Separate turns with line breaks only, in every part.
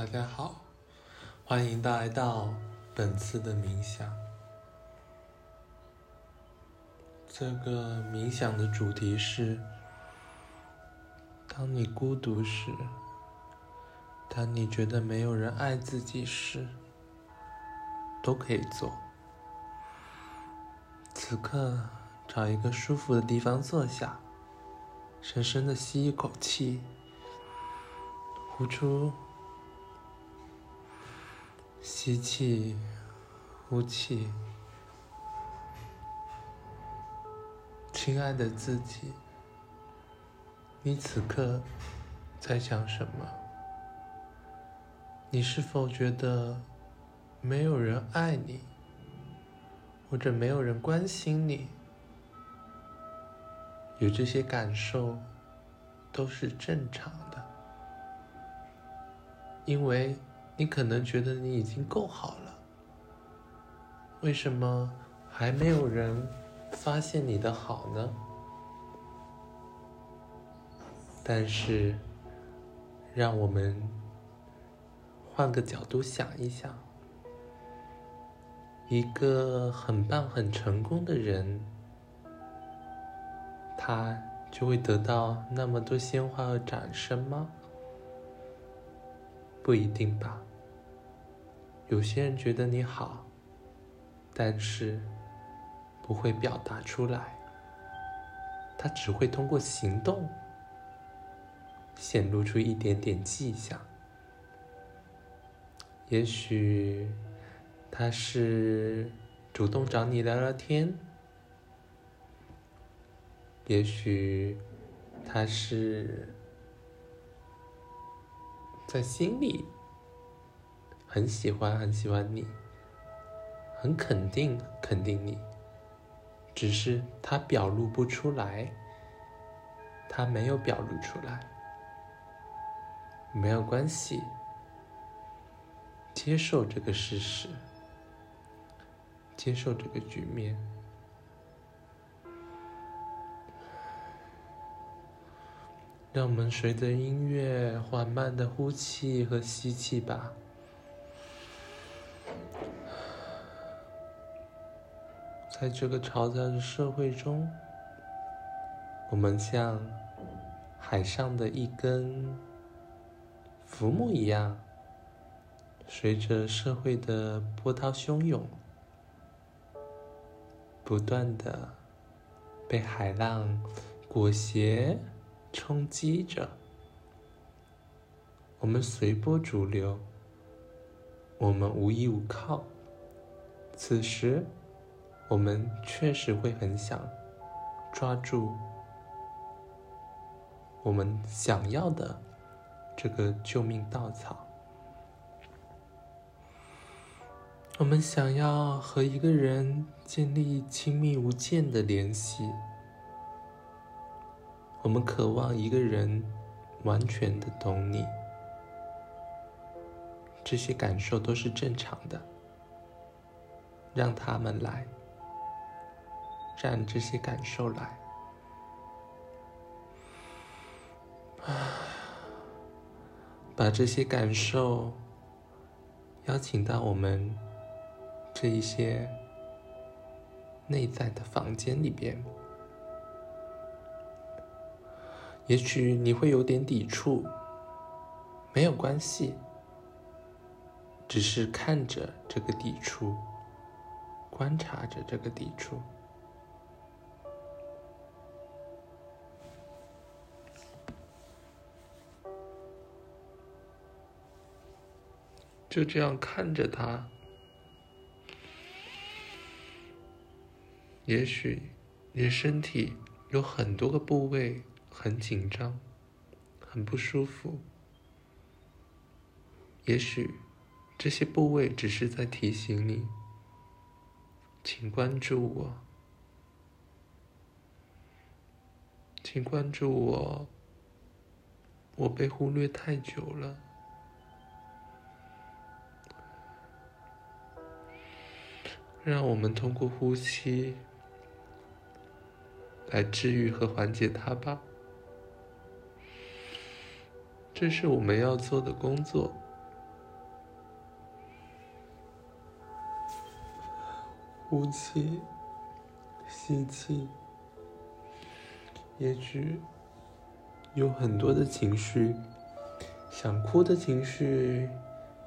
大家好，欢迎来到本次的冥想。这个冥想的主题是：当你孤独时，当你觉得没有人爱自己时，都可以做。此刻，找一个舒服的地方坐下，深深的吸一口气，呼出。吸气，呼气。亲爱的自己，你此刻在想什么？你是否觉得没有人爱你，或者没有人关心你？有这些感受都是正常的，因为。你可能觉得你已经够好了，为什么还没有人发现你的好呢？但是，让我们换个角度想一想，一个很棒、很成功的人，他就会得到那么多鲜花和掌声吗？不一定吧。有些人觉得你好，但是不会表达出来，他只会通过行动显露出一点点迹象。也许他是主动找你聊聊天，也许他是在心里。很喜欢，很喜欢你，很肯定，肯定你，只是他表露不出来，他没有表露出来，没有关系，接受这个事实，接受这个局面，让我们随着音乐缓慢的呼气和吸气吧。在这个嘈杂的社会中，我们像海上的一根浮木一样，随着社会的波涛汹涌，不断的被海浪裹挟冲击着。我们随波逐流，我们无依无靠。此时。我们确实会很想抓住我们想要的这个救命稻草。我们想要和一个人建立亲密无间的联系。我们渴望一个人完全的懂你。这些感受都是正常的，让他们来。让这些感受来，把这些感受邀请到我们这一些内在的房间里边。也许你会有点抵触，没有关系，只是看着这个抵触，观察着这个抵触。就这样看着他，也许你的身体有很多个部位很紧张，很不舒服。也许这些部位只是在提醒你，请关注我，请关注我，我被忽略太久了。让我们通过呼吸来治愈和缓解它吧。这是我们要做的工作。呼气吸气。也许有很多的情绪想哭的情绪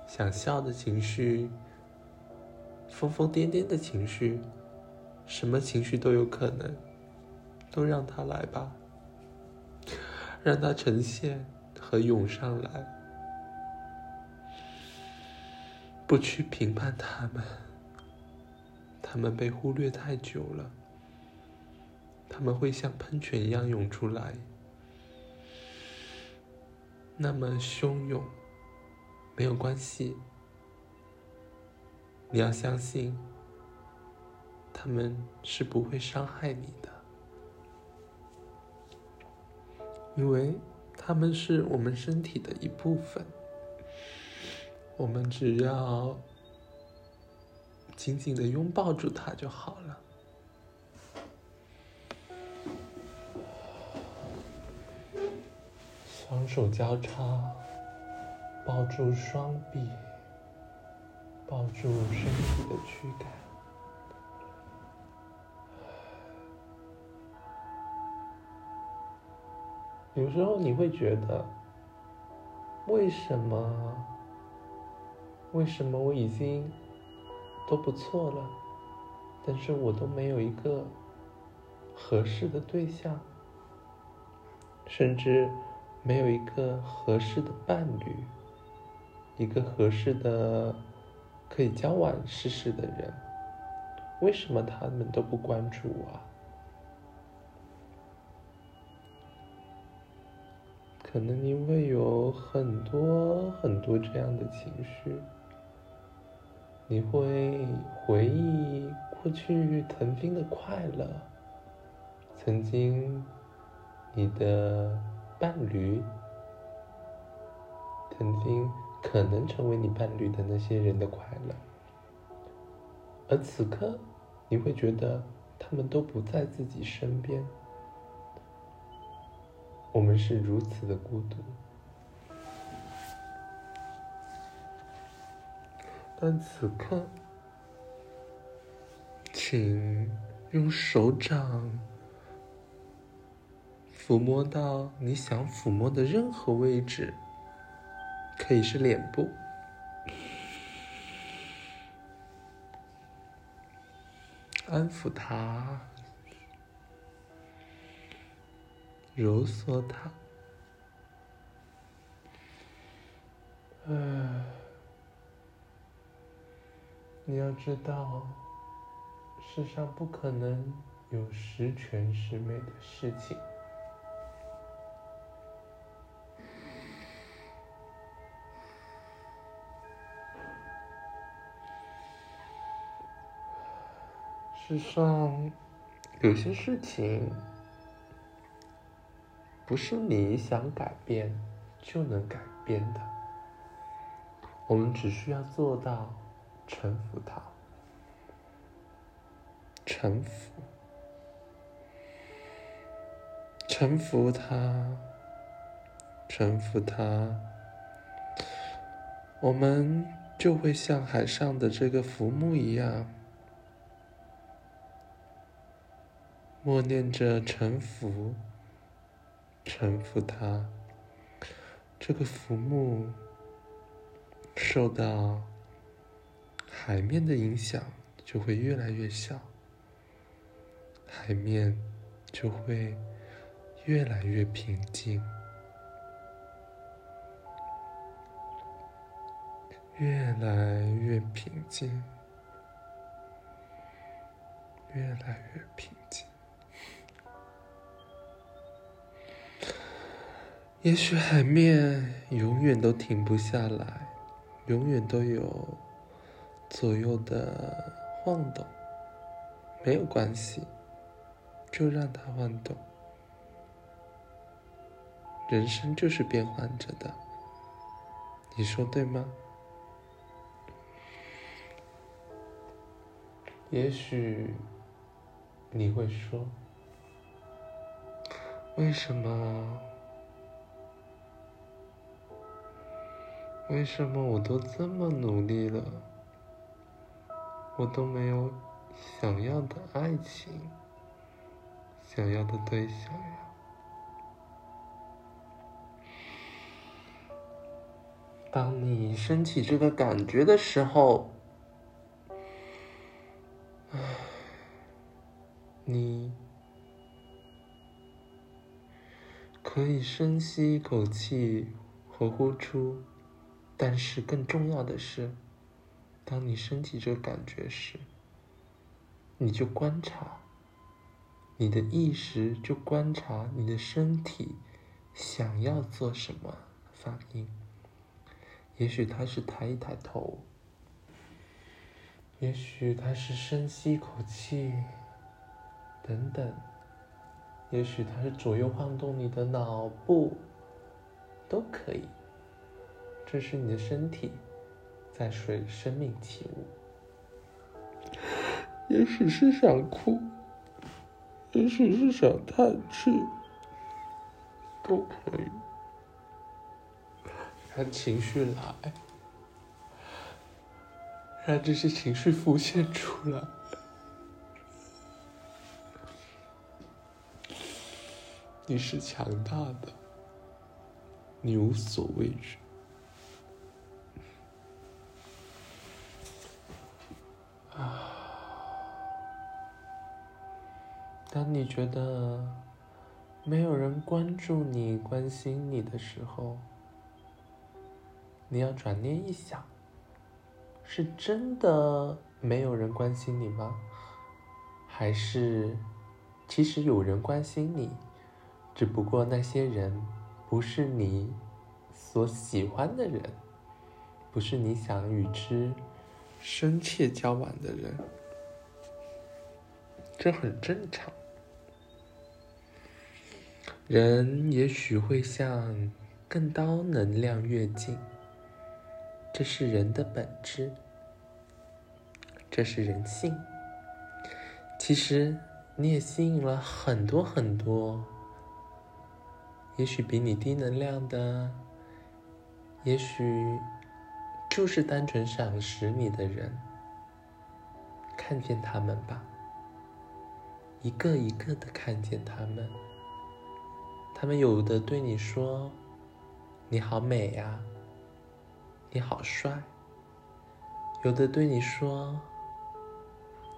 想笑的情绪疯疯癫癫的情绪，什么情绪都有可能，都让它来吧，让它呈现和涌上来，不去评判他们，他们被忽略太久了。他们会像喷泉一样涌出来，那么汹涌，没有关系。你要相信，他们是不会伤害你的，因为他们是我们身体的一部分。我们只要紧紧的拥抱住它就好了。双手交叉，抱住双臂，抱住身体的躯干。有时候你会觉得，为什么？为什么我已经都不错了，但是我都没有一个合适的对象，甚至。没有一个合适的伴侣，一个合适的可以交往试试的人，为什么他们都不关注我？啊可能因为有很多很多这样的情绪，你会回忆过去曾经的快乐，曾经你的。伴侣，曾经可能成为你伴侣的那些人的快乐，而此刻你会觉得他们都不在自己身边。我们是如此的孤独，但此刻，请用手掌。抚摸到你想抚摸的任何位置，可以是脸部，安抚它，揉搓它。唉，你要知道，世上不可能有十全十美的事情。世上有些事情不是你想改变就能改变的，我们只需要做到臣服它，臣服，臣服它，臣服它，我们就会像海上的这个浮木一样。默念着臣服，臣服它。这个浮木受到海面的影响，就会越来越小，海面就会越来越平静，越来越平静，越来越平也许海面永远都停不下来，永远都有左右的晃动，没有关系，就让它晃动。人生就是变换着的，你说对吗？也许你会说，为什么？为什么我都这么努力了，我都没有想要的爱情，想要的对象呀。当你升起这个感觉的时候，你可以深吸一口气和呼出，但是更重要的是，当你升起这个感觉时，你就观察，你的意识就观察你的身体想要做什么反应。也许他是抬一抬头，也许他是深吸一口气，等等，也许他是左右晃动你的脑部，都可以。这是你的身体在随生命起舞。也许是想哭，也许是想叹气，都可以。让情绪来，让这些情绪浮现出来。你是强大的，你无所畏惧。当你觉得没有人关注你、关心你的时候，你要转念一想，是真的没有人关心你吗？还是其实有人关心你，只不过那些人不是你所喜欢的人，不是你想与之深切交往的人，这很正常。人也许会向更高能量跃进。这是人的本质，这是人性。其实你也吸引了很多很多，也许比你低能量的，也许就是单纯赏识你的人。看见他们吧，一个一个的看见他们。他们有的对你说：“你好美呀。”你好帅，有的对你说：“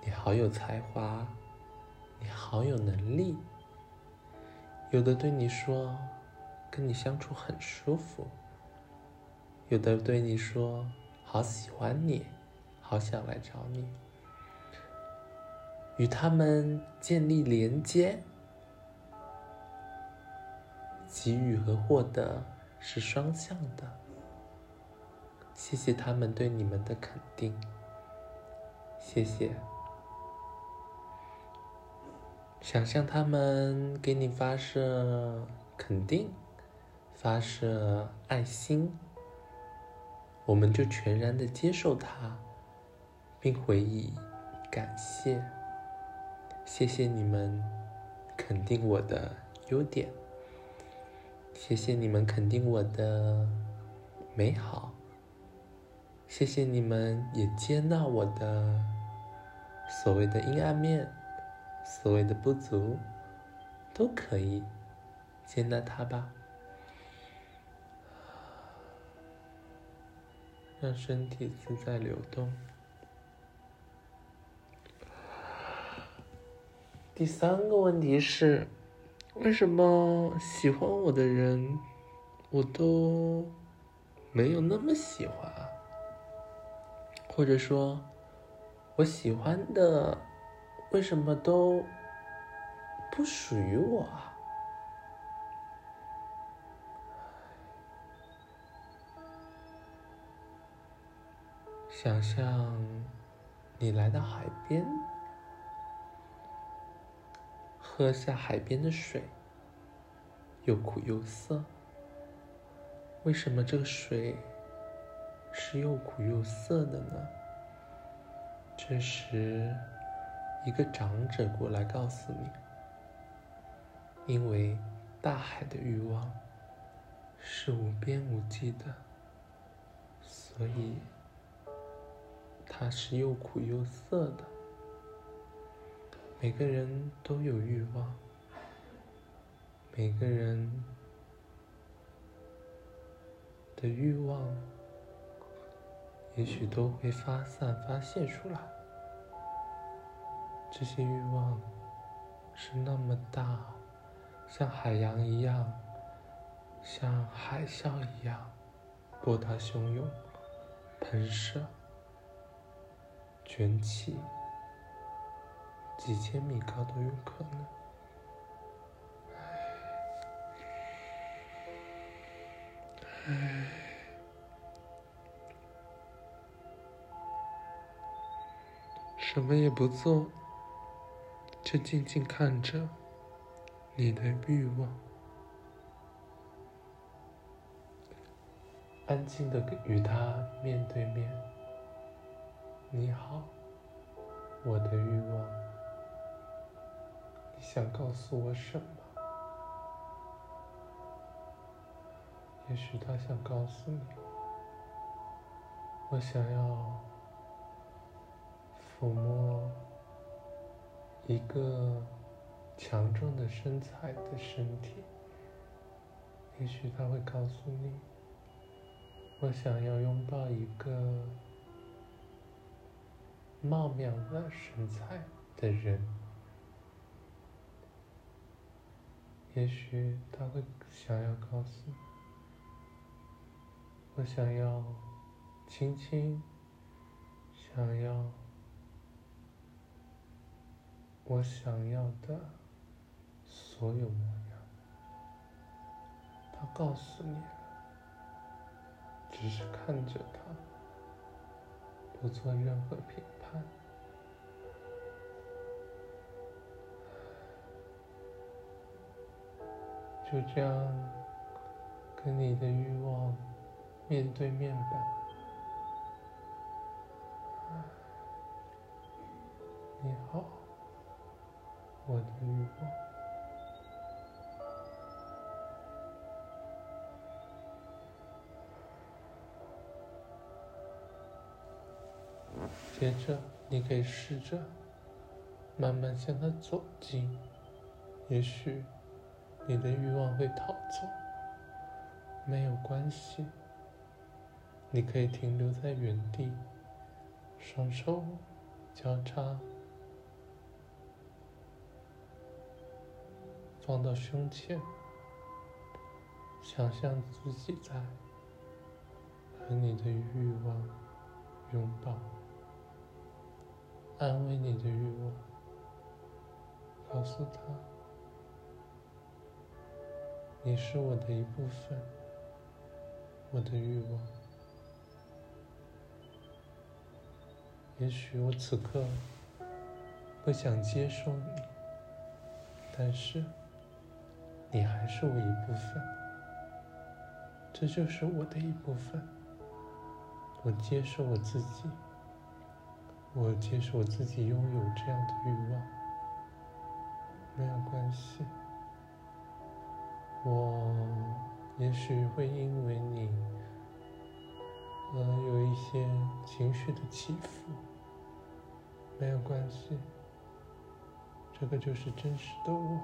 你好有才华，你好有能力。”有的对你说：“跟你相处很舒服。”有的对你说：“好喜欢你，好想来找你。”与他们建立连接，给予和获得是双向的。谢谢他们对你们的肯定，谢谢。想象他们给你发射肯定，发射爱心，我们就全然的接受它，并回以感谢。谢谢你们肯定我的优点，谢谢你们肯定我的美好。谢谢你们也接纳我的所谓的阴暗面，所谓的不足，都可以接纳它吧。让身体自在流动。第三个问题是，为什么喜欢我的人，我都没有那么喜欢啊？或者说，我喜欢的为什么都不属于我啊？想象你来到海边，喝下海边的水，又苦又涩。为什么这个水？是又苦又涩的呢。这时，一个长者过来告诉你：，因为大海的欲望是无边无际的，所以它是又苦又涩的。每个人都有欲望，每个人的欲望也许都会发散、发泄出来。这些欲望是那么大，像海洋一样，像海啸一样，波涛汹涌，喷射，卷起。几千米高都有可能。唉，什么也不做，就静静看着你的欲望，安静的与他面对面。你好，我的欲望。想告诉我什么？也许他想告诉你，我想要抚摸一个强壮的身材的身体。也许他会告诉你，我想要拥抱一个茂妙的身材的人。也许他会想要告诉你，我想要亲亲，想要我想要的所有模样。他告诉你了，只是看着他，不做任何评就这样跟你的欲望面对面吧。你好，我的欲望。接着，你可以试着慢慢向他走近，也许。你的欲望会逃走，没有关系。你可以停留在原地，双手交叉放到胸前，想象自己在和你的欲望拥抱，安慰你的欲望，告诉他。你是我的一部分，我的欲望。也许我此刻不想接受你，但是你还是我一部分。这就是我的一部分。我接受我自己，我接受我自己拥有这样的欲望，没有关系。我也许会因为你而有一些情绪的起伏，没有关系，这个就是真实的我。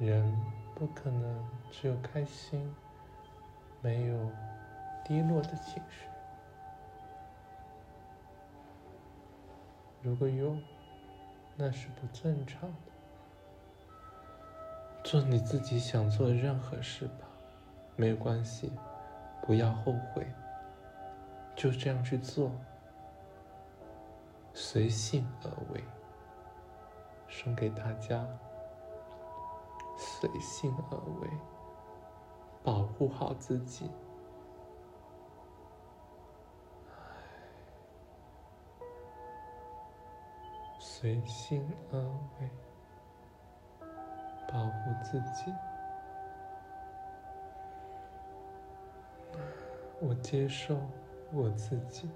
人不可能只有开心，没有低落的情绪。如果有，那是不正常的。做你自己想做的任何事吧，没有关系，不要后悔，就这样去做，随性而为，送给大家，随性而为，保护好自己，随性而为。保护自己，我接受我自己，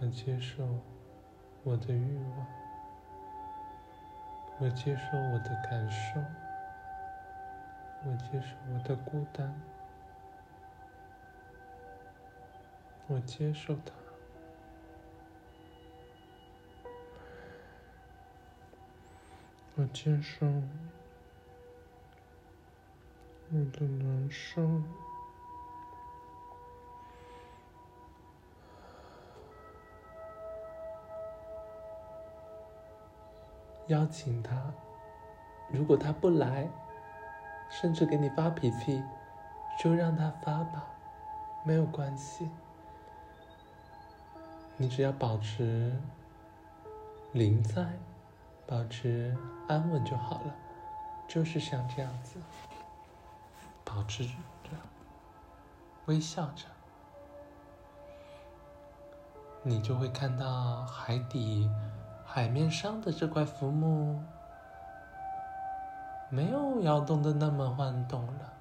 我接受我的欲望，我接受我的感受，我接受我的孤单，我接受它，
我接受我的难受。
邀请他，如果他不来，甚至给你发脾气，就让他发吧，没有关系。你只要保持临在，保持安稳就好了，就是像这样子，保持着，微笑着，你就会看到海底。海面上的这块浮木没有摇动的那么晃动了，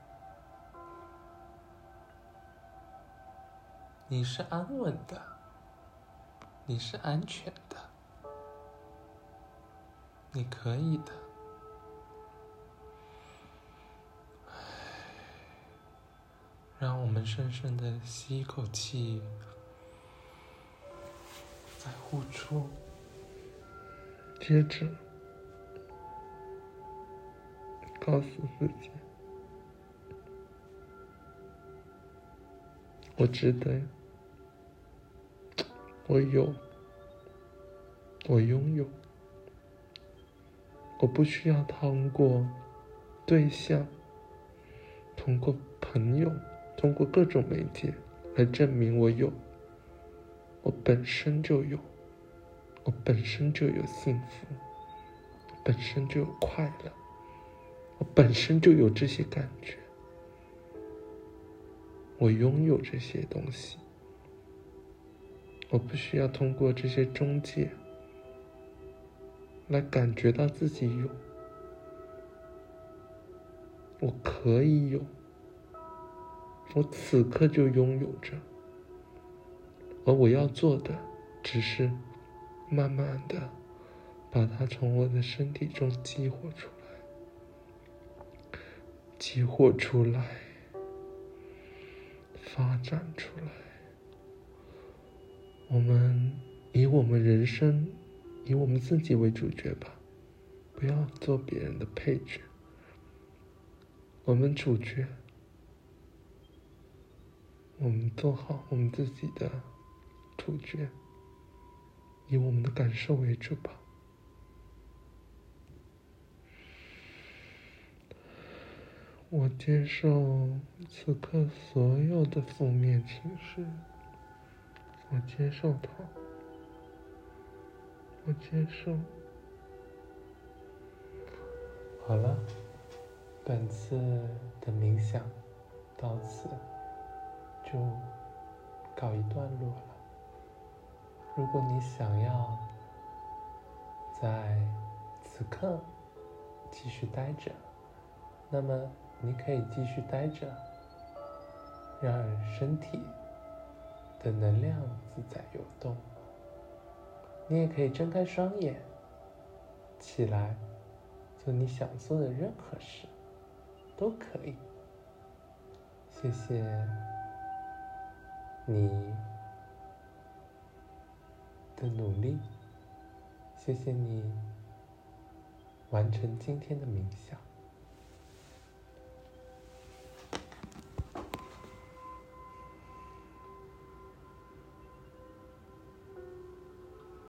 你是安稳的，你是安全的，你可以的。让我们深深的吸一口气，再呼出。
接着，告诉自己，我值得，我有，我拥有，我不需要通过对象、通过朋友、通过各种媒介来证明我有，我本身就有。我本身就有幸福，本身就有快乐，我本身就有这些感觉，我拥有这些东西，我不需要通过这些中介来感觉到自己有，我可以有，我此刻就拥有着，而我要做的只是。慢慢的，把它从我的身体中激活出来，激活出来，发展出来。我们以我们人生，以我们自己为主角吧，不要做别人的配角。我们主角，我们做好我们自己的主角。以我们的感受为主吧。我接受此刻所有的负面情绪，我接受它，我接受。
好了，本次的冥想到此就告一段落了。如果你想要在此刻继续待着，那么你可以继续待着，让身体的能量自在游动。你也可以睁开双眼，起来做你想做的任何事，都可以。谢谢你。的努力，谢谢你完成今天的冥想。